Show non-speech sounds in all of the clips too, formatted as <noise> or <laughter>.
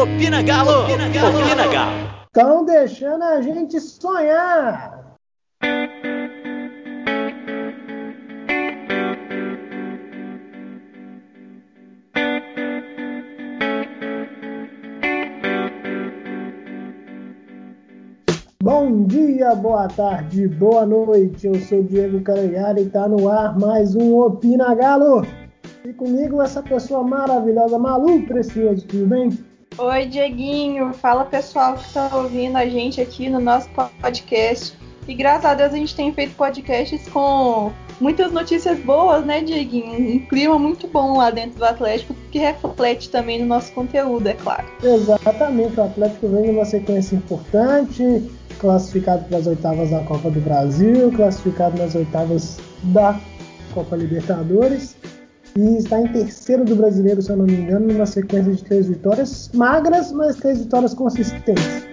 Opina Galo! Opina Galo! Opina Galo! Estão deixando a gente sonhar! Bom dia, boa tarde, boa noite. Eu sou Diego Calegari e está no ar mais um Opina Galo. E comigo essa pessoa maravilhosa, Malu Precioso, tudo bem? Oi, Dieguinho. Fala pessoal que está ouvindo a gente aqui no nosso podcast. E graças a Deus a gente tem feito podcasts com muitas notícias boas, né, Dieguinho? Um clima muito bom lá dentro do Atlético, que reflete também no nosso conteúdo, é claro. Exatamente, o Atlético vem numa sequência importante, classificado para as oitavas da Copa do Brasil, classificado nas oitavas da Copa Libertadores e está em terceiro do brasileiro, se eu não me engano, numa sequência de três vitórias magras, mas três vitórias consistentes.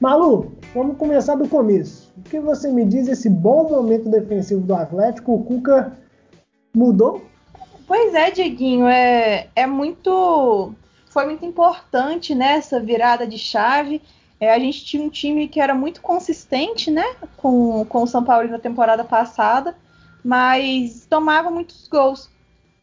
Malu, vamos começar do começo. O que você me diz esse bom momento defensivo do Atlético? O Cuca mudou? Pois é, Dieguinho, é, é muito. Foi muito importante nessa né, virada de chave. É, a gente tinha um time que era muito consistente, né? Com, com o São Paulo na temporada passada, mas tomava muitos gols.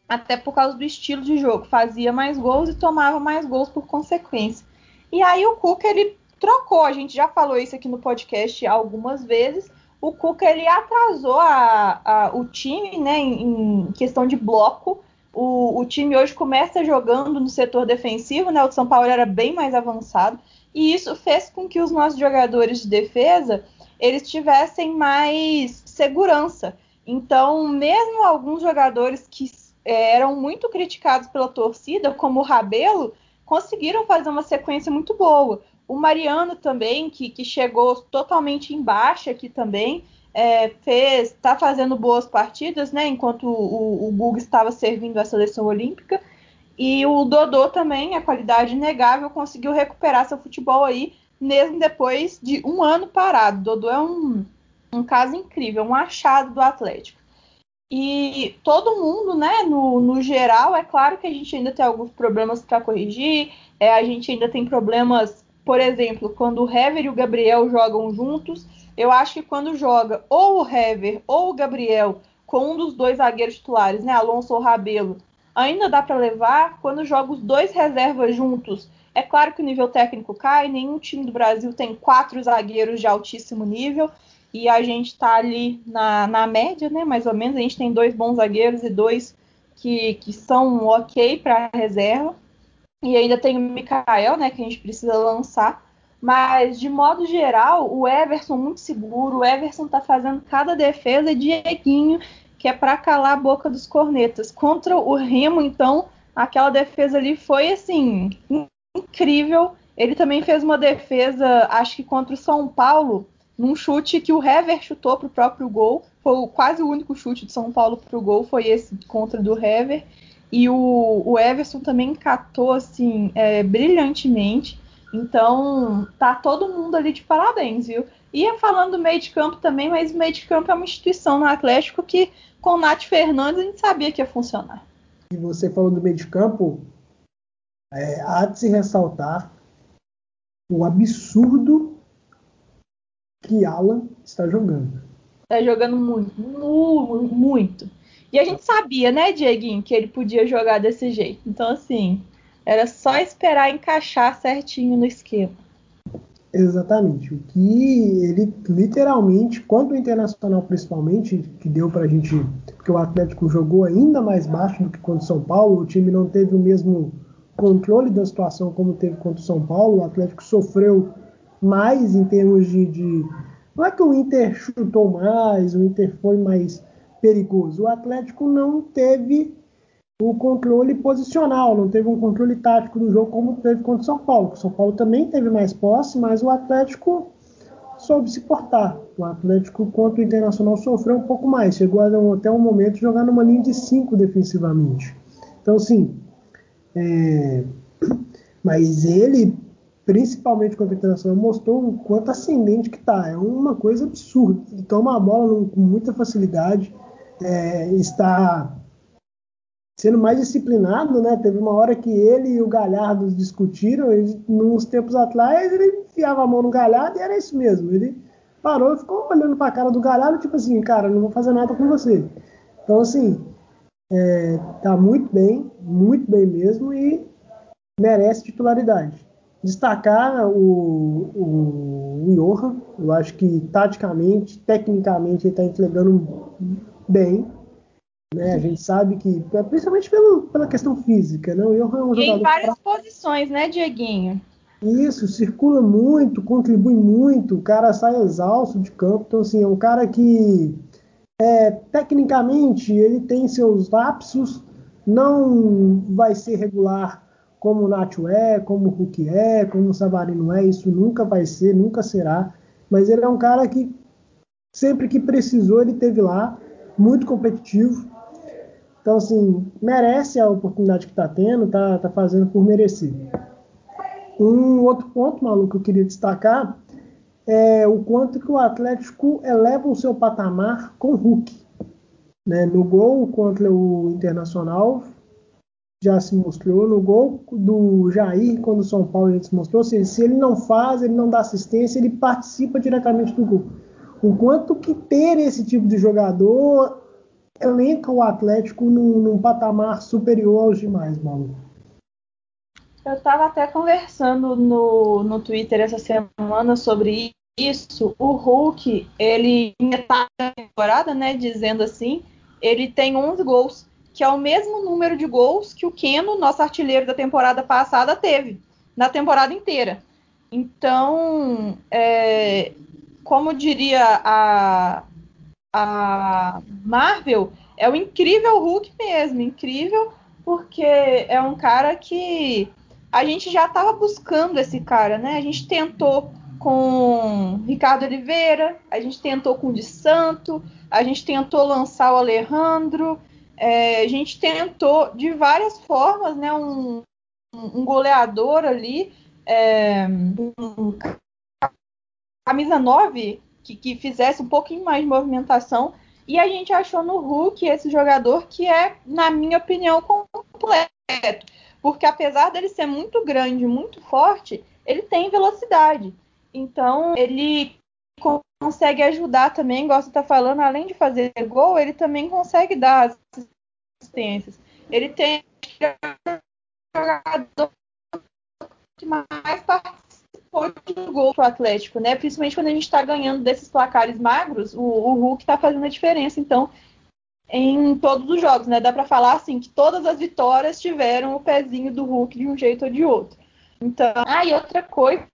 Até por causa do estilo de jogo. Fazia mais gols e tomava mais gols por consequência. E aí o Cuca, ele trocou. A gente já falou isso aqui no podcast algumas vezes. O Cuca, ele atrasou a, a, o time, né? Em, em questão de bloco. O, o, time hoje começa jogando no setor defensivo, né? O São Paulo era bem mais avançado e isso fez com que os nossos jogadores de defesa eles tivessem mais segurança. Então, mesmo alguns jogadores que é, eram muito criticados pela torcida, como o Rabelo, conseguiram fazer uma sequência muito boa. O Mariano também, que, que chegou totalmente embaixo aqui também, é, fez, está fazendo boas partidas, né? Enquanto o, o estava servindo a seleção olímpica. E o Dodô também, a qualidade inegável, conseguiu recuperar seu futebol aí, mesmo depois de um ano parado. Dodô é um, um caso incrível, um achado do Atlético. E todo mundo, né, no, no geral, é claro que a gente ainda tem alguns problemas para corrigir, é, a gente ainda tem problemas, por exemplo, quando o Hever e o Gabriel jogam juntos. Eu acho que quando joga ou o Hever ou o Gabriel com um dos dois zagueiros titulares, né, Alonso ou Rabelo, ainda dá para levar quando joga os dois reservas juntos. É claro que o nível técnico cai, nenhum time do Brasil tem quatro zagueiros de altíssimo nível, e a gente está ali na, na média, né? Mais ou menos, a gente tem dois bons zagueiros e dois que, que são ok para reserva. E ainda tem o Mikael, né? Que a gente precisa lançar. Mas, de modo geral, o Everson muito seguro. O Everson está fazendo cada defesa. Dieguinho que é para calar a boca dos cornetas. Contra o Remo, então, aquela defesa ali foi assim incrível. Ele também fez uma defesa, acho que contra o São Paulo, num chute que o Hever chutou para o próprio gol. Foi quase o único chute de São Paulo para o gol, foi esse contra do Hever. E o, o Everson também catou assim é, brilhantemente. Então tá todo mundo ali de parabéns, viu? Ia falando do meio de campo também, mas o meio de campo é uma instituição no Atlético que com o Nath Fernandes a gente sabia que ia funcionar. E você falou do meio de campo, é, há de se ressaltar o absurdo que Alan está jogando. Está jogando muito, muito, muito. E a gente sabia, né, Dieguinho, que ele podia jogar desse jeito. Então, assim, era só esperar encaixar certinho no esquema. Exatamente. O que ele literalmente, quanto o Internacional principalmente, que deu pra gente. Porque o Atlético jogou ainda mais baixo do que contra o São Paulo, o time não teve o mesmo controle da situação como teve contra o São Paulo, o Atlético sofreu mais em termos de, de. Não é que o Inter chutou mais, o Inter foi mais perigoso. O Atlético não teve o controle posicional, não teve um controle tático do jogo como teve contra o São Paulo. O São Paulo também teve mais posse, mas o Atlético soube se portar. O Atlético contra o Internacional sofreu um pouco mais, chegou até um momento jogar numa linha de 5 defensivamente. Então, sim, é... <coughs> mas ele, principalmente contra o Internacional, mostrou o quanto ascendente que tá. É uma coisa absurda. Ele toma a bola com muita facilidade é, está sendo mais disciplinado, né? Teve uma hora que ele e o Galhardo discutiram, uns tempos atrás ele enfiava a mão no Galhardo e era isso mesmo. Ele parou e ficou olhando para a cara do Galhardo, tipo assim, cara, não vou fazer nada com você. Então, assim, é, tá muito bem, muito bem mesmo e merece titularidade. Destacar o, o, o Johan, eu acho que taticamente, tecnicamente, ele está entregando bem. Né? A gente sabe que, principalmente pelo, pela questão física, né? o Johan é um e jogador. Em várias pra... posições, né, Dieguinho? Isso, circula muito, contribui muito, o cara sai exausto de campo. Então, assim, é um cara que é, tecnicamente ele tem seus lapsos, não vai ser regular como o Nacho é, como o Hulk é, como o Savarino é, isso nunca vai ser, nunca será. Mas ele é um cara que sempre que precisou ele teve lá, muito competitivo. Então, assim, merece a oportunidade que está tendo, tá, tá fazendo por merecer. Um outro ponto, maluco, que eu queria destacar é o quanto que o Atlético eleva o seu patamar com o Hulk. Né? No gol contra o Internacional, já se mostrou. No gol do Jair, quando o São Paulo já se mostrou. Se, se ele não faz, ele não dá assistência, ele participa diretamente do gol. O quanto que ter esse tipo de jogador elenca o Atlético num, num patamar superior aos demais, maluco. Eu estava até conversando no, no Twitter essa semana sobre isso. O Hulk, ele, metade da temporada, né, dizendo assim, ele tem 11 gols, que é o mesmo número de gols que o Keno, nosso artilheiro da temporada passada, teve, na temporada inteira. Então, é, como diria a, a Marvel, é o incrível Hulk mesmo, incrível, porque é um cara que a gente já estava buscando esse cara, né? A gente tentou com Ricardo Oliveira, a gente tentou com o de Santo, a gente tentou lançar o Alejandro, é, a gente tentou de várias formas, né? Um, um goleador ali, é, um camisa 9 que, que fizesse um pouquinho mais de movimentação. E a gente achou no Hulk esse jogador que é, na minha opinião, completo porque apesar dele ser muito grande, muito forte, ele tem velocidade. Então, ele consegue ajudar também, gosta de estar tá falando, além de fazer gol, ele também consegue dar assistências. Ele tem jogador que mais participou do gol pro Atlético, né? Principalmente quando a gente está ganhando desses placares magros, o, o Hulk está fazendo a diferença. Então, em todos os jogos, né? Dá para falar assim que todas as vitórias tiveram o pezinho do Hulk de um jeito ou de outro. Então, ah, e outra coisa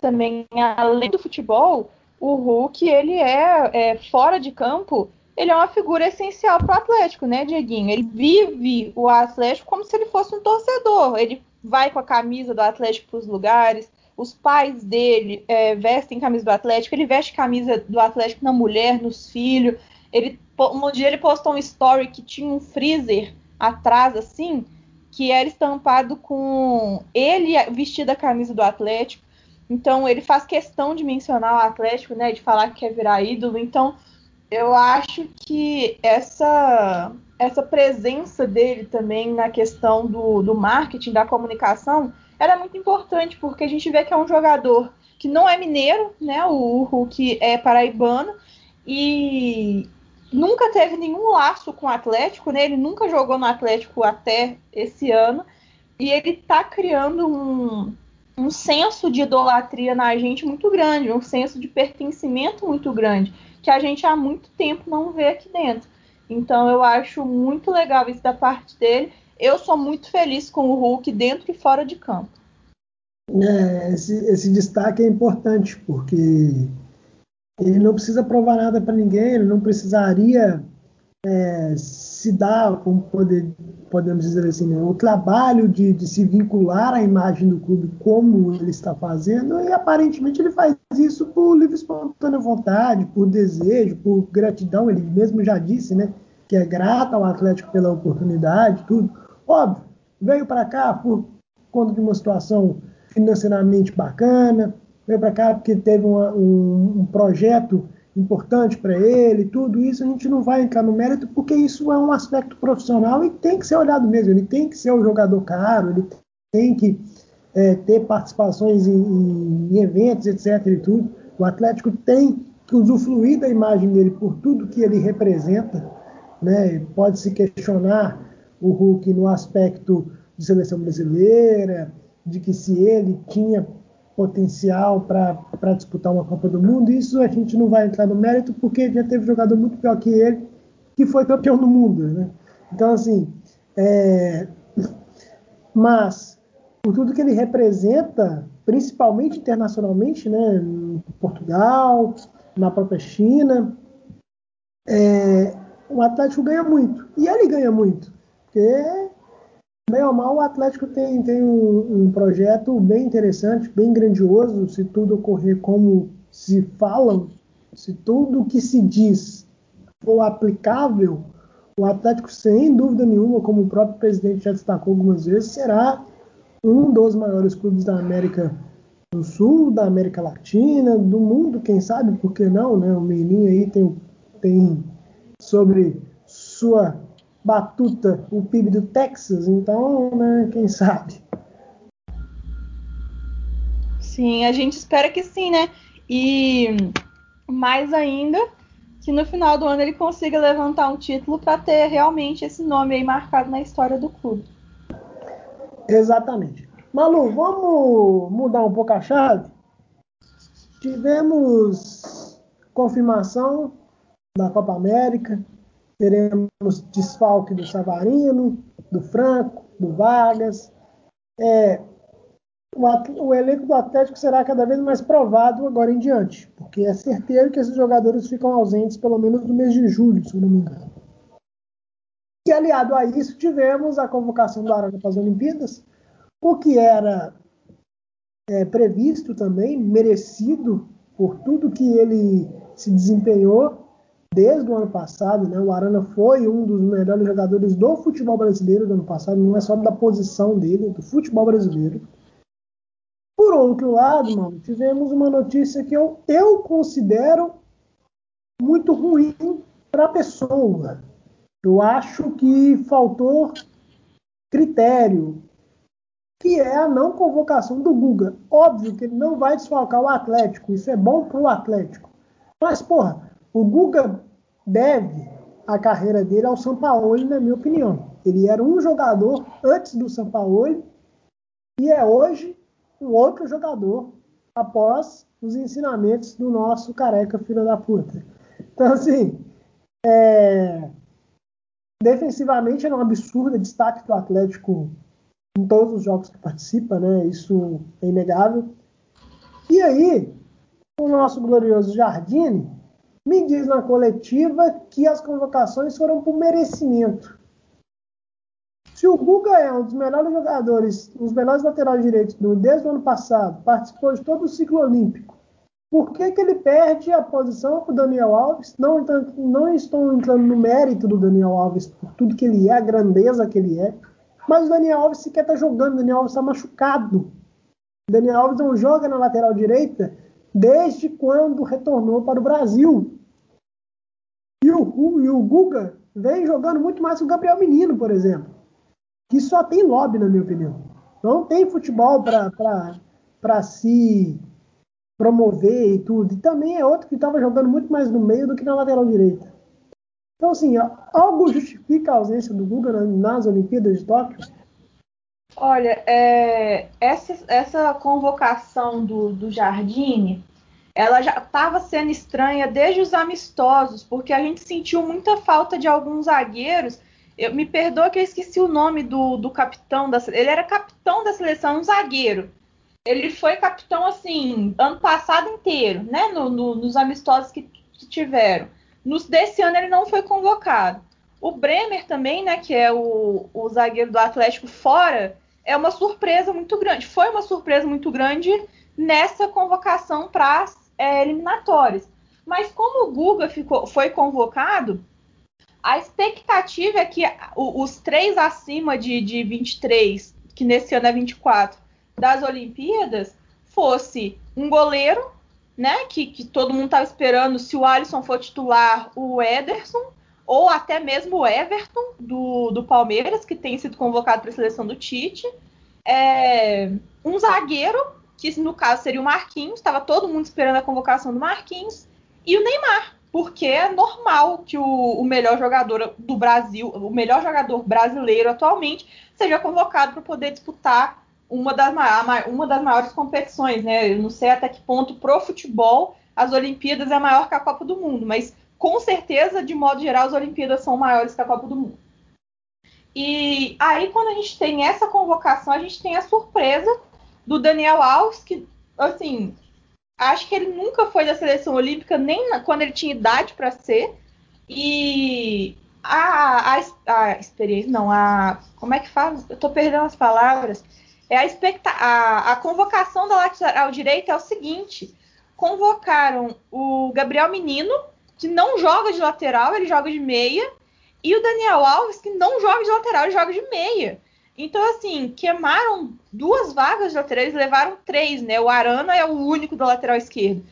também, além do futebol, o Hulk ele é, é fora de campo, ele é uma figura essencial para o Atlético, né, Dieguinho? Ele vive o Atlético como se ele fosse um torcedor. Ele vai com a camisa do Atlético para os lugares. Os pais dele é, vestem camisa do Atlético, ele veste camisa do Atlético na mulher, nos filhos. Ele um dia ele postou um story que tinha um freezer atrás, assim, que era estampado com ele vestido a camisa do Atlético. Então ele faz questão de mencionar o Atlético, né? De falar que quer virar ídolo. Então eu acho que essa essa presença dele também na questão do, do marketing, da comunicação, era muito importante, porque a gente vê que é um jogador que não é mineiro, né? O Hulk é paraibano, e nunca teve nenhum laço com o Atlético, né? Ele nunca jogou no Atlético até esse ano. E ele tá criando um, um senso de idolatria na gente muito grande, um senso de pertencimento muito grande, que a gente há muito tempo não vê aqui dentro. Então eu acho muito legal isso da parte dele. Eu sou muito feliz com o Hulk dentro e fora de campo. É, esse, esse destaque é importante, porque ele não precisa provar nada para ninguém, ele não precisaria é, se dar, como poder, podemos dizer assim, né, o trabalho de, de, se vincular à imagem do clube como ele está fazendo, e aparentemente ele faz isso por livre espontânea vontade, por desejo, por gratidão, ele mesmo já disse, né, que é grato ao Atlético pela oportunidade, tudo. Óbvio, veio para cá por conta de uma situação financeiramente bacana, veio para cá porque teve uma, um, um, projeto importante para ele, tudo isso a gente não vai entrar no mérito porque isso é um aspecto profissional e tem que ser olhado mesmo. Ele tem que ser um jogador caro, ele tem que é, ter participações em, em, eventos, etc. E tudo. O Atlético tem que usufruir da imagem dele por tudo que ele representa. Né? Pode se questionar o Hulk no aspecto de seleção brasileira, de que se ele tinha potencial para disputar uma Copa do Mundo. Isso a gente não vai entrar no mérito, porque já teve jogador muito pior que ele, que foi campeão do mundo. Né? Então, assim, é... mas por tudo que ele representa, principalmente internacionalmente, né? em Portugal, na própria China, é... o Atlético ganha muito. E ele ganha muito, porque Bem ou mal, o Atlético tem, tem um, um, projeto bem interessante, bem grandioso, se tudo ocorrer como se falam, se tudo que se diz for aplicável, o Atlético, sem dúvida nenhuma, como o próprio presidente já destacou algumas vezes, será um dos maiores clubes da América do Sul, da América Latina, do mundo, quem sabe, por que não, né? O Meninho aí tem, tem sobre sua batuta o PIB do Texas, então, né, quem sabe? Sim, a gente espera que sim, né? E mais ainda que no final do ano ele consiga levantar um título para ter realmente esse nome aí marcado na história do clube. Exatamente. Malu, vamos mudar um pouco a chave? Tivemos confirmação da Copa América, teremos desfalque do Savarino, do Franco, do Vargas. É, o, o, elenco do Atlético será cada vez mais provado agora em diante, porque é certeiro que esses jogadores ficam ausentes pelo menos no mês de julho, se eu não me engano. E aliado a isso, tivemos a convocação do Arana para as Olimpíadas, o que era é, previsto também, merecido por tudo que ele se desempenhou desde o ano passado, né? O Arana foi um dos melhores jogadores do futebol brasileiro do ano passado, não é só da posição dele, do futebol brasileiro. Por outro lado, mano, tivemos uma notícia que eu, eu considero muito ruim para a pessoa. Eu acho que faltou critério, que é a não convocação do Guga. Óbvio que ele não vai desfalcar o Atlético, isso é bom para o Atlético. Mas, porra, o Guga deve a carreira dele ao Sampaoli, na minha opinião. Ele era um jogador antes do Sampaoli e é hoje um outro jogador após os ensinamentos do nosso careca filho da puta. Então, assim, é... defensivamente é um absurdo destaque do Atlético em todos os jogos que participa, né? Isso é inegável. E aí, o nosso glorioso Jardine me diz na coletiva que as convocações foram por merecimento. Se o Guga é um dos melhores jogadores, um dos melhores laterais direitos do, desde o ano passado, participou de todo o ciclo olímpico, por que, que ele perde a posição para o Daniel Alves? Não, não estou entrando no mérito do Daniel Alves por tudo que ele é, a grandeza que ele é, mas o Daniel Alves sequer está jogando, o Daniel Alves está machucado. O Daniel Alves não joga na lateral direita desde quando retornou para o Brasil. E o, e o Guga vem jogando muito mais que o Gabriel Menino, por exemplo, que só tem lobby, na minha opinião. Não tem futebol para se promover e tudo. E também é outro que estava jogando muito mais no meio do que na lateral direita. Então, assim, algo justifica a ausência do Guga nas Olimpíadas de Tóquio? Olha, é, essa, essa convocação do, do Jardine, ela já estava sendo estranha desde os amistosos, porque a gente sentiu muita falta de alguns zagueiros. Eu, me perdoa que eu esqueci o nome do, do capitão da Ele era capitão da seleção, um zagueiro. Ele foi capitão assim ano passado inteiro, né? No, no, nos amistosos que, que tiveram. Nos desse ano ele não foi convocado. O Bremer também, né? Que é o, o zagueiro do Atlético fora, é uma surpresa muito grande. Foi uma surpresa muito grande nessa convocação para é, eliminatórias. Mas como o Guga ficou, foi convocado, a expectativa é que os três acima de, de 23, que nesse ano é 24, das Olimpíadas, fosse um goleiro, né? Que, que todo mundo estava esperando se o Alisson for titular, o Ederson, ou até mesmo o Everton do, do Palmeiras, que tem sido convocado para a seleção do Tite. É, um zagueiro, que no caso seria o Marquinhos, estava todo mundo esperando a convocação do Marquinhos, e o Neymar, porque é normal que o, o melhor jogador do Brasil, o melhor jogador brasileiro atualmente, seja convocado para poder disputar uma das, uma das maiores competições, né? Eu não sei até que ponto pro futebol as Olimpíadas é maior que a Copa do Mundo, mas com certeza, de modo geral, as Olimpíadas são maiores que a Copa do Mundo. E aí, quando a gente tem essa convocação, a gente tem a surpresa do Daniel Alves, que, assim, acho que ele nunca foi da seleção olímpica, nem na, quando ele tinha idade para ser. E a, a, a, experiência, não, a. Como é que faz? Eu tô perdendo as palavras. É a, expecta a, a convocação da lateral direita é o seguinte: convocaram o Gabriel Menino, que não joga de lateral, ele joga de meia, e o Daniel Alves, que não joga de lateral, ele joga de meia. Então, assim, queimaram duas vagas de lateral, eles levaram três, né? O Arana é o único da lateral esquerda.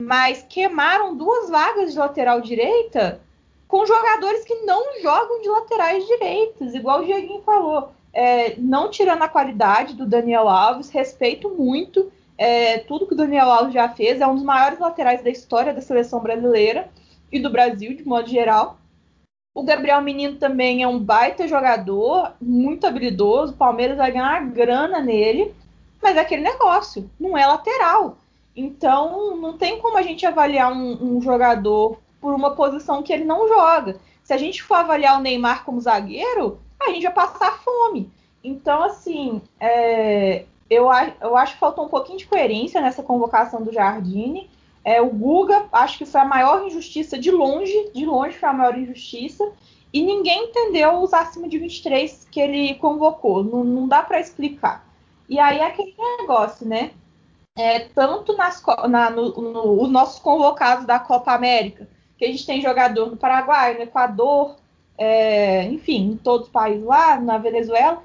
Mas queimaram duas vagas de lateral direita com jogadores que não jogam de laterais direitos, igual o Dieguinho falou. É, não tirando a qualidade do Daniel Alves, respeito muito é, tudo que o Daniel Alves já fez, é um dos maiores laterais da história da seleção brasileira e do Brasil, de modo geral. O Gabriel Menino também é um baita jogador, muito habilidoso. O Palmeiras vai ganhar grana nele, mas é aquele negócio, não é lateral. Então, não tem como a gente avaliar um, um jogador por uma posição que ele não joga. Se a gente for avaliar o Neymar como zagueiro, a gente vai passar fome. Então, assim, é, eu, eu acho que faltou um pouquinho de coerência nessa convocação do Jardine. É, o Guga, acho que foi a maior injustiça de longe, de longe foi a maior injustiça, e ninguém entendeu os acima de 23 que ele convocou, não, não dá para explicar. E aí é aquele negócio, né? É, tanto nas, na, no, no, os nossos convocados da Copa América, que a gente tem jogador no Paraguai, no Equador, é, enfim, em todos os países lá, na Venezuela,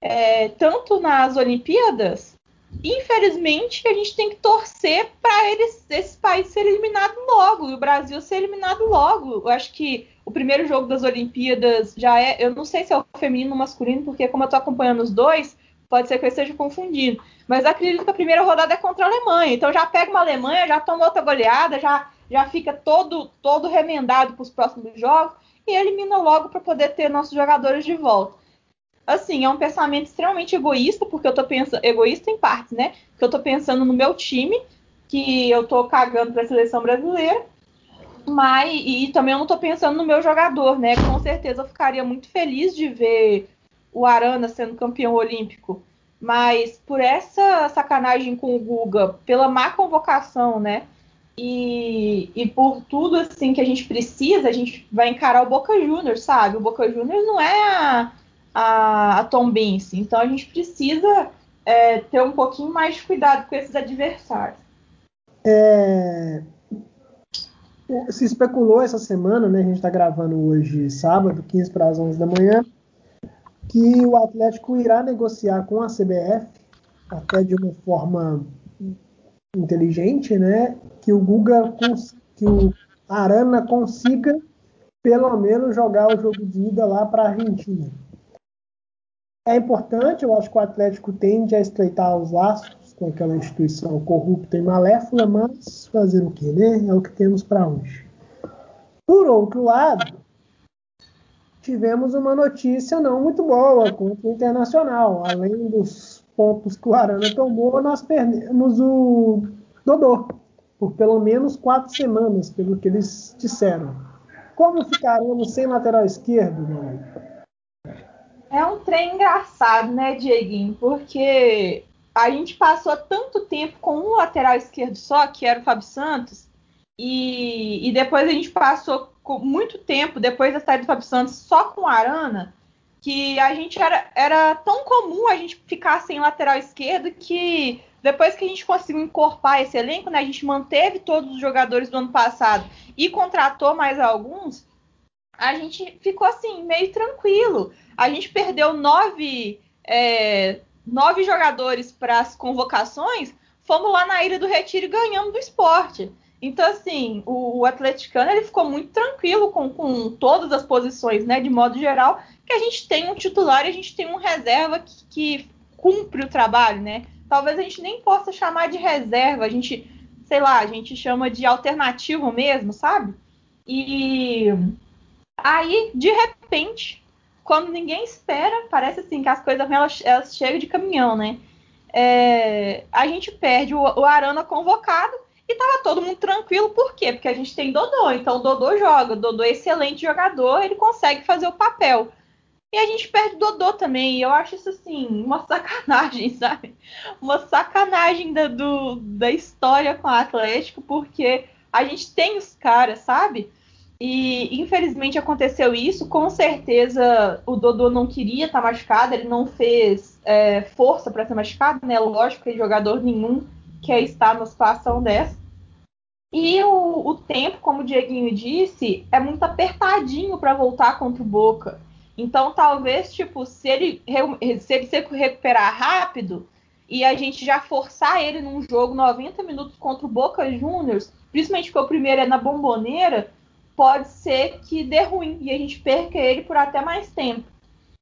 é, tanto nas Olimpíadas, infelizmente, a gente tem que torcer para esse país ser eliminado logo e o Brasil ser eliminado logo. Eu acho que o primeiro jogo das Olimpíadas já é. Eu não sei se é o feminino ou masculino, porque como eu estou acompanhando os dois, pode ser que eu esteja confundindo. Mas acredito que a primeira rodada é contra a Alemanha. Então já pega uma Alemanha, já toma outra goleada, já, já fica todo, todo remendado para os próximos jogos e elimina logo para poder ter nossos jogadores de volta assim, é um pensamento extremamente egoísta, porque eu tô pensando, egoísta em partes, né? Que eu tô pensando no meu time, que eu tô cagando pra seleção brasileira, mas, e também eu não tô pensando no meu jogador, né? Com certeza eu ficaria muito feliz de ver o Arana sendo campeão olímpico, mas por essa sacanagem com o Guga, pela má convocação, né? E, e por tudo assim que a gente precisa, a gente vai encarar o Boca Juniors, sabe? O Boca Juniors não é a, a, a Tom Bense. Então a gente precisa é, ter um pouquinho mais de cuidado com esses adversários. É, se especulou essa semana, né, a gente está gravando hoje sábado, 15 para as 11 da manhã, que o Atlético irá negociar com a CBF, até de uma forma inteligente, né, que o Guga, que o Arana consiga pelo menos jogar o jogo de ida lá para a Argentina é importante, eu acho que o Atlético tende a estreitar os laços com aquela instituição corrupta e malévola, mas fazer o que, né? É o que temos para hoje. Por outro lado, tivemos uma notícia não muito boa contra o Internacional. Além dos pontos que o Arana tomou, nós perdemos o Dodô por pelo menos quatro semanas, pelo que eles disseram. Como ficaremos sem lateral esquerdo, amigo? É um trem engraçado, né, Dieguinho? Porque a gente passou tanto tempo com um lateral esquerdo só, que era o Fábio Santos, e, e depois a gente passou muito tempo, depois da saída do Fábio Santos, só com o Arana, que a gente era, era tão comum a gente ficar sem lateral esquerdo que depois que a gente conseguiu encorpar esse elenco, né, a gente manteve todos os jogadores do ano passado e contratou mais alguns, a gente ficou assim, meio tranquilo. A gente perdeu nove, é, nove jogadores para as convocações, fomos lá na Ilha do Retiro e ganhamos do esporte. Então, assim, o, o atleticano ele ficou muito tranquilo com, com todas as posições, né? De modo geral, que a gente tem um titular e a gente tem um reserva que, que cumpre o trabalho, né? Talvez a gente nem possa chamar de reserva, a gente, sei lá, a gente chama de alternativo mesmo, sabe? E aí, de repente, quando ninguém espera, parece assim que as coisas elas, elas chegam de caminhão, né? É, a gente perde o, o Arana convocado e tava todo mundo tranquilo, por quê? Porque a gente tem Dodô, então o Dodô joga, o Dodô é excelente jogador, ele consegue fazer o papel. E a gente perde o Dodô também, e eu acho isso assim, uma <laughs> sacanagem, sabe? Uma sacanagem da, do, da história com o Atlético, porque a gente tem os caras, sabe? E infelizmente aconteceu isso. Com certeza o Dodô não queria estar tá machucado, ele não fez é, força para ser machucado, né? Lógico que jogador nenhum quer estar numa situação dessa. E o, o tempo, como o Dieguinho disse, é muito apertadinho para voltar contra o Boca. Então, talvez, tipo, se ele, se ele se recuperar rápido e a gente já forçar ele num jogo 90 minutos contra o Boca Juniors, principalmente porque o primeiro é na bomboneira, pode ser que dê ruim e a gente perca ele por até mais tempo.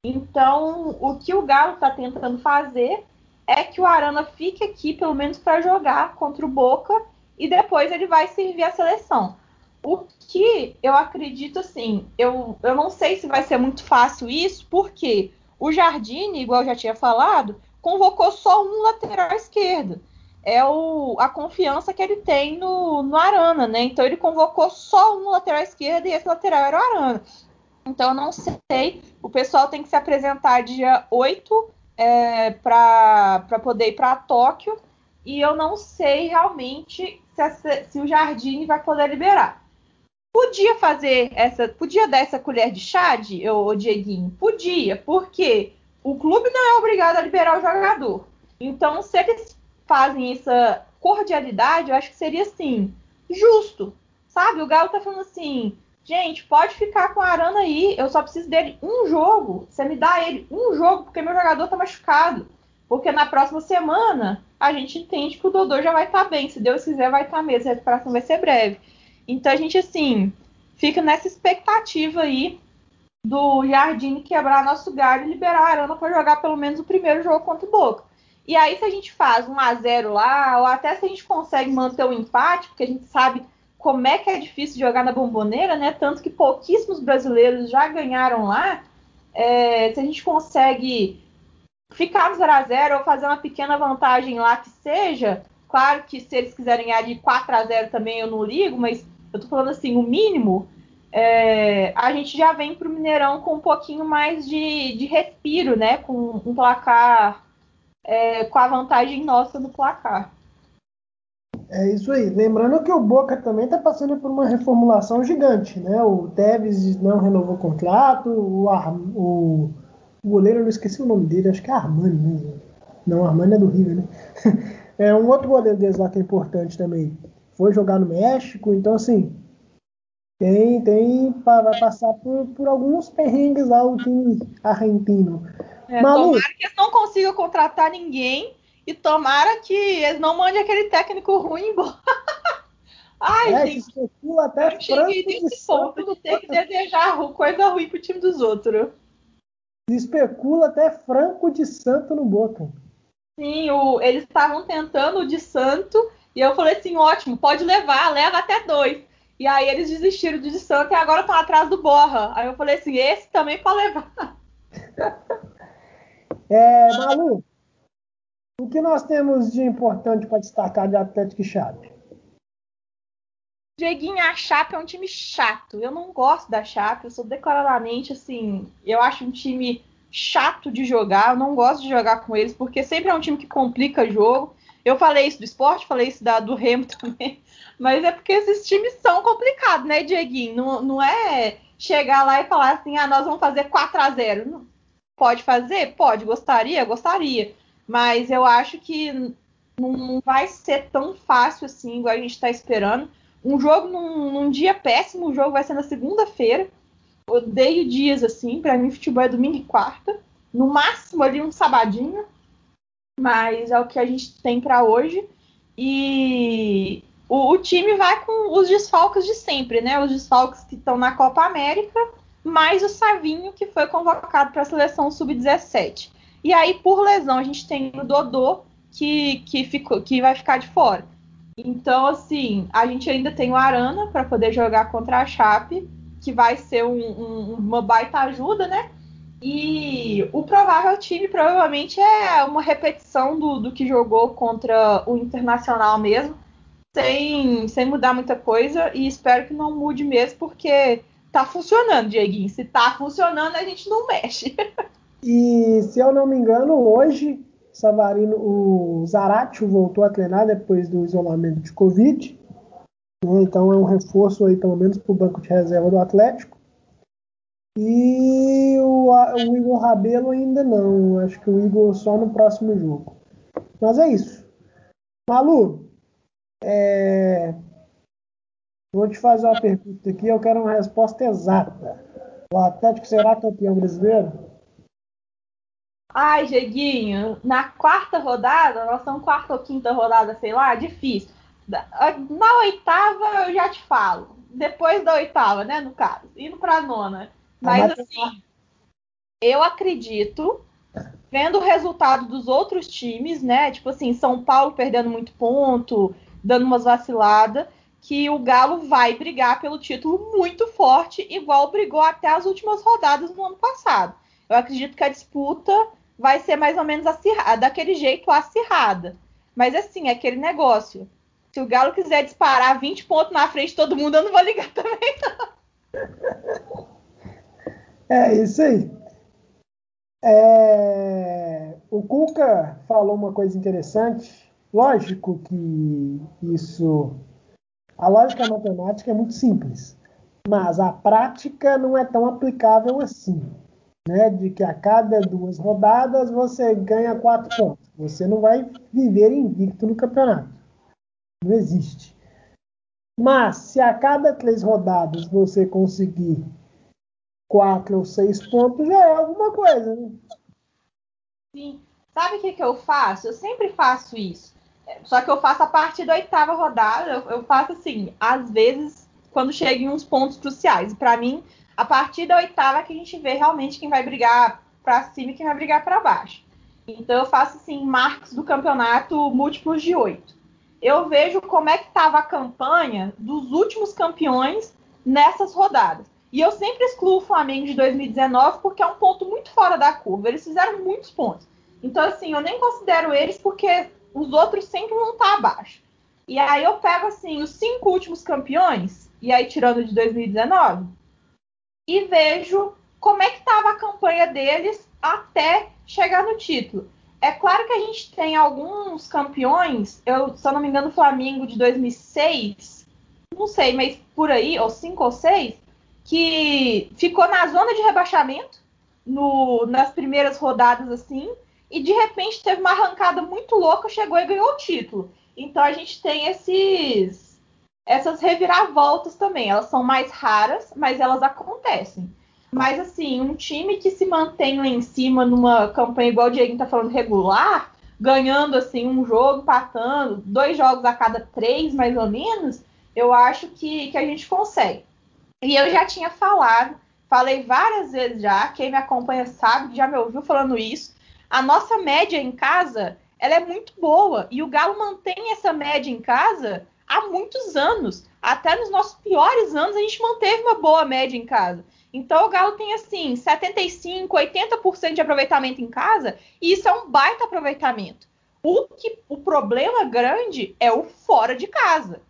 Então, o que o Galo está tentando fazer é que o Arana fique aqui, pelo menos para jogar contra o Boca, e depois ele vai servir a seleção. O que eu acredito, assim, eu, eu não sei se vai ser muito fácil isso, porque o Jardine, igual eu já tinha falado, convocou só um lateral esquerdo é o, a confiança que ele tem no, no Arana, né? Então ele convocou só um lateral esquerdo e esse lateral era o Arana. Então eu não sei, o pessoal tem que se apresentar dia 8 é, para poder ir para Tóquio e eu não sei realmente se, a, se o Jardim vai poder liberar. Podia fazer essa, podia dar essa colher de chá, de, o Dieguinho? Podia, porque o clube não é obrigado a liberar o jogador. Então, se eles fazem essa cordialidade, eu acho que seria assim, justo. Sabe? O Galo tá falando assim, gente, pode ficar com a Arana aí, eu só preciso dele um jogo. Você me dá ele um jogo, porque meu jogador tá machucado. Porque na próxima semana a gente entende que o Dodô já vai estar tá bem. Se Deus quiser, vai estar tá mesmo. A recuperação vai ser breve. Então a gente, assim, fica nessa expectativa aí do Jardim quebrar nosso galho e liberar a Arana para jogar pelo menos o primeiro jogo contra o Boca. E aí, se a gente faz um a 0 lá, ou até se a gente consegue manter o um empate, porque a gente sabe como é que é difícil jogar na bomboneira, né? Tanto que pouquíssimos brasileiros já ganharam lá. É, se a gente consegue ficar no 0 a 0 ou fazer uma pequena vantagem lá que seja, claro que se eles quiserem ganhar de 4 a 0 também eu não ligo, mas eu tô falando assim, o mínimo, é, a gente já vem pro Mineirão com um pouquinho mais de, de respiro, né? Com um placar é, com a vantagem nossa no placar. É isso aí. Lembrando que o Boca também está passando por uma reformulação gigante, né? O Tevez não renovou o contrato, o, Ar... o... o goleiro, eu não esqueci o nome dele, acho que é Armani. Né? Não, Armani é do River, né? <laughs> É um outro goleiro deles lá que é importante também. Foi jogar no México, então assim, tem, tem, vai passar por, por alguns perrengues lá o time argentino. É, tomara que eles não consigam contratar ninguém e tomara que eles não mandem aquele técnico ruim embora. <laughs> Ai, é, gente. especula até franco de ponto de ter que desejar coisa ruim pro time dos outros. especula até Franco de Santo no Boca. Sim, o, eles estavam tentando o de Santo e eu falei assim, ótimo, pode levar, leva até dois. E aí eles desistiram do de Santo e agora estão atrás do Borra. Aí eu falei assim, esse também pode levar. <laughs> É, Malu, o que nós temos de importante para destacar de Atlético e Chape? Dieguinho, a Chape é um time chato. Eu não gosto da Chape, eu sou declaradamente assim, eu acho um time chato de jogar, eu não gosto de jogar com eles, porque sempre é um time que complica jogo. Eu falei isso do esporte, falei isso da, do Remo <laughs> também, mas é porque esses times são complicados, né, Dieguinho? Não, não é chegar lá e falar assim, ah, nós vamos fazer 4 a 0 Pode fazer? Pode. Gostaria? Gostaria. Mas eu acho que não vai ser tão fácil assim, igual a gente está esperando. Um jogo num, num, dia péssimo, o jogo vai ser na segunda-feira. Odeio dias assim, para mim futebol é domingo e quarta. No máximo ali um sabadinho. Mas é o que a gente tem para hoje. E o, o, time vai com os desfalques de sempre, né? Os desfalques que estão na Copa América, mais o Savinho, que foi convocado para a seleção sub-17. E aí, por lesão, a gente tem o Dodô, que, que, ficou, que vai ficar de fora. Então, assim, a gente ainda tem o Arana para poder jogar contra a Chape, que vai ser um, um, uma baita ajuda, né? E o provável time provavelmente é uma repetição do, do que jogou contra o Internacional mesmo, sem, sem mudar muita coisa, e espero que não mude mesmo, porque tá funcionando, Dieguinho. Se tá funcionando, a gente não mexe. <laughs> E se eu não me engano, hoje Savarino, o Zaratio voltou a treinar depois do isolamento de Covid. Né? Então é um reforço aí, pelo menos, para o banco de reserva do Atlético. E o, o, Igor Rabelo ainda não. Acho que o Igor só no próximo jogo. Mas é isso. Malu, é... vou te fazer uma pergunta aqui. Eu quero uma resposta exata. O Atlético será campeão brasileiro? Ai, Jeguinho, na quarta rodada, nós estamos quarta ou quinta rodada, sei lá, difícil. Na oitava eu já te falo. Depois da oitava, né, no caso. Indo pra nona. Mas assim, eu acredito, vendo o resultado dos outros times, né? Tipo assim, São Paulo perdendo muito ponto, dando umas vaciladas, que o Galo vai brigar pelo título muito forte, igual brigou até as últimas rodadas no ano passado. Eu acredito que a disputa vai ser mais ou menos acirrada, daquele jeito acirrada. Mas assim, aquele negócio. Se o Galo quiser disparar 20 pontos na frente de todo mundo, eu não vou ligar <laughs> também, não. É isso aí. É... O Cuca falou uma coisa interessante. Lógico que isso. A lógica matemática é muito simples, mas a prática não é tão aplicável assim né, de que a cada duas rodadas você ganha quatro pontos. Você não vai viver invicto no campeonato. Não existe. Mas se a cada três rodadas você conseguir quatro ou seis pontos, já é alguma coisa. Né? Sim. Sabe o que, que eu faço? Eu sempre faço isso. Só que eu faço a partir da oitava rodada. Eu, faço assim, às vezes, quando chega em uns pontos cruciais. Para mim, a partir da oitava que a gente vê realmente quem vai brigar para cima e quem vai brigar para baixo. Então eu faço assim marcos do campeonato múltiplos de oito. Eu vejo como é que estava a campanha dos últimos campeões nessas rodadas. E eu sempre excluo o Flamengo de 2019 porque é um ponto muito fora da curva. Eles fizeram muitos pontos. Então, assim, eu nem considero eles porque os outros sempre vão estar abaixo. E aí eu pego, assim, os cinco últimos campeões, e aí tirando de 2019, e vejo como é que estava a campanha deles até chegar no título. É claro que a gente tem alguns campeões, eu, se eu não me engano, o Flamengo de 2006, não sei, mas por aí, ou 5 ou 6, que ficou na zona de rebaixamento no, nas primeiras rodadas assim, e de repente teve uma arrancada muito louca, chegou e ganhou o título. Então a gente tem esses essas reviravoltas também, elas são mais raras, mas elas acontecem. Mas assim, um time que se mantém lá em cima numa campanha igual o Diego tá falando regular, ganhando assim um jogo, empatando, dois jogos a cada três, mais ou menos, eu acho que, que a gente consegue. E eu já tinha falado, falei várias vezes já, quem me acompanha sabe, já me ouviu falando isso. A nossa média em casa, ela é muito boa e o Galo mantém essa média em casa há muitos anos. Até nos nossos piores anos a gente manteve uma boa média em casa. Então o Galo tem assim 75, 80% de aproveitamento em casa, e isso é um baita aproveitamento. O que o problema grande é o fora de casa.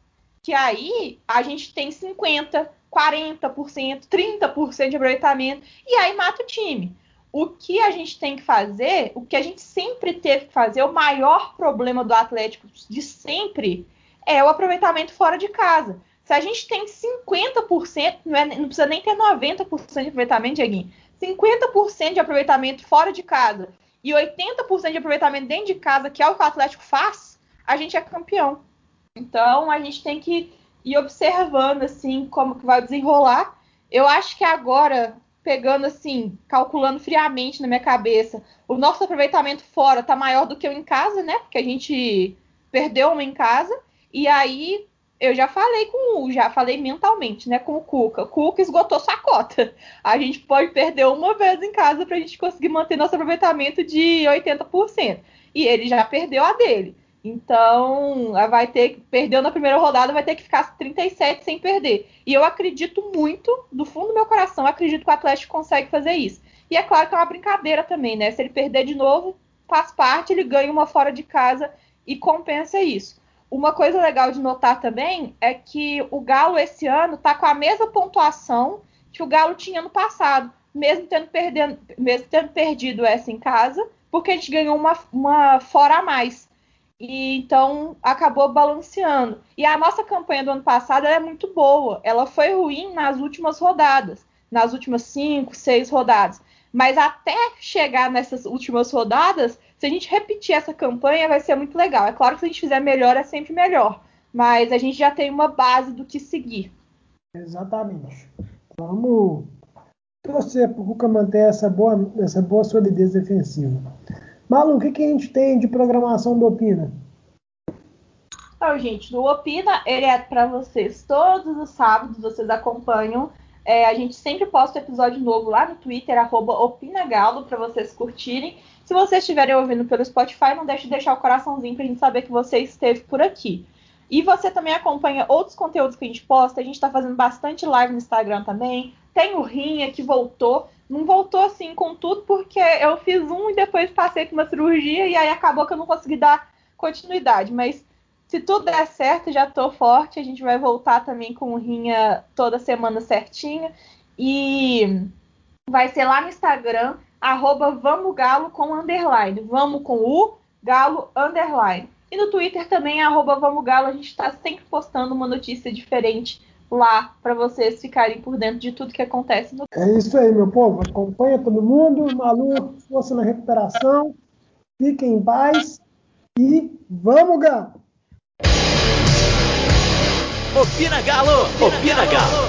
Que aí a gente tem 50, 40%, 30% de aproveitamento e aí mata o time. O que a gente tem que fazer, o que a gente sempre teve que fazer, o maior problema do Atlético de sempre é o aproveitamento fora de casa. Se a gente tem 50%, não, é, não precisa nem ter 90% de aproveitamento, Dieguinho, 50% de aproveitamento fora de casa e 80% de aproveitamento dentro de casa, que é o que o Atlético faz, a gente é campeão. Então a gente tem que ir observando assim como que vai desenrolar. Eu acho que agora, pegando assim, calculando friamente na minha cabeça, o nosso aproveitamento fora está maior do que o em casa, né? Porque a gente perdeu uma em casa, e aí eu já falei com o, já falei mentalmente, né, com o Cuca. O Cuca esgotou sua cota. A gente pode perder uma vez em casa para a gente conseguir manter nosso aproveitamento de 80%. E ele já perdeu a dele. Então, vai ter perdeu na primeira rodada, vai ter que ficar 37 sem perder. E eu acredito muito, do fundo do meu coração, acredito que o Atlético consegue fazer isso. E é claro que é uma brincadeira também, né? Se ele perder de novo, faz parte, ele ganha uma fora de casa e compensa isso. Uma coisa legal de notar também é que o Galo esse ano está com a mesma pontuação que o Galo tinha no passado, mesmo tendo, perdendo, mesmo tendo perdido essa em casa, porque a gente ganhou uma, uma fora a mais. E então acabou balanceando. E a nossa campanha do ano passado é muito boa. Ela foi ruim nas últimas rodadas, nas últimas cinco, seis rodadas. Mas até chegar nessas últimas rodadas, se a gente repetir essa campanha, vai ser muito legal. É claro que se a gente fizer melhor, é sempre melhor. Mas a gente já tem uma base do que seguir. Exatamente. Vamos torcer para o Cuca manter essa boa, essa boa solidez defensiva. Malu, o que, que a gente tem de programação do Opina? Então, gente, do Opina, ele é para vocês todos os sábados, vocês acompanham é, a gente sempre posta episódio novo lá no Twitter, OpinaGalo, para vocês curtirem. Se vocês estiverem ouvindo pelo Spotify, não deixe de deixar o coraçãozinho para a gente saber que você esteve por aqui. E você também acompanha outros conteúdos que a gente posta. A gente está fazendo bastante live no Instagram também. Tem o Rinha que voltou. Não voltou assim com tudo, porque eu fiz um e depois passei por uma cirurgia e aí acabou que eu não consegui dar continuidade. Mas se tudo der certo, já tô forte. A gente vai voltar também com o Rinha toda semana certinho. E vai ser lá no Instagram, arroba Vamos Galo com underline. Vamos com o Galo underline. E no Twitter também, arroba Vamos Galo. A gente está sempre postando uma notícia diferente lá para vocês ficarem por dentro de tudo que acontece no. É isso aí, meu povo. Acompanha todo mundo. Malu, força na recuperação. Fiquem em paz. E vamos, Galo! Opina Galo! Opina Galo!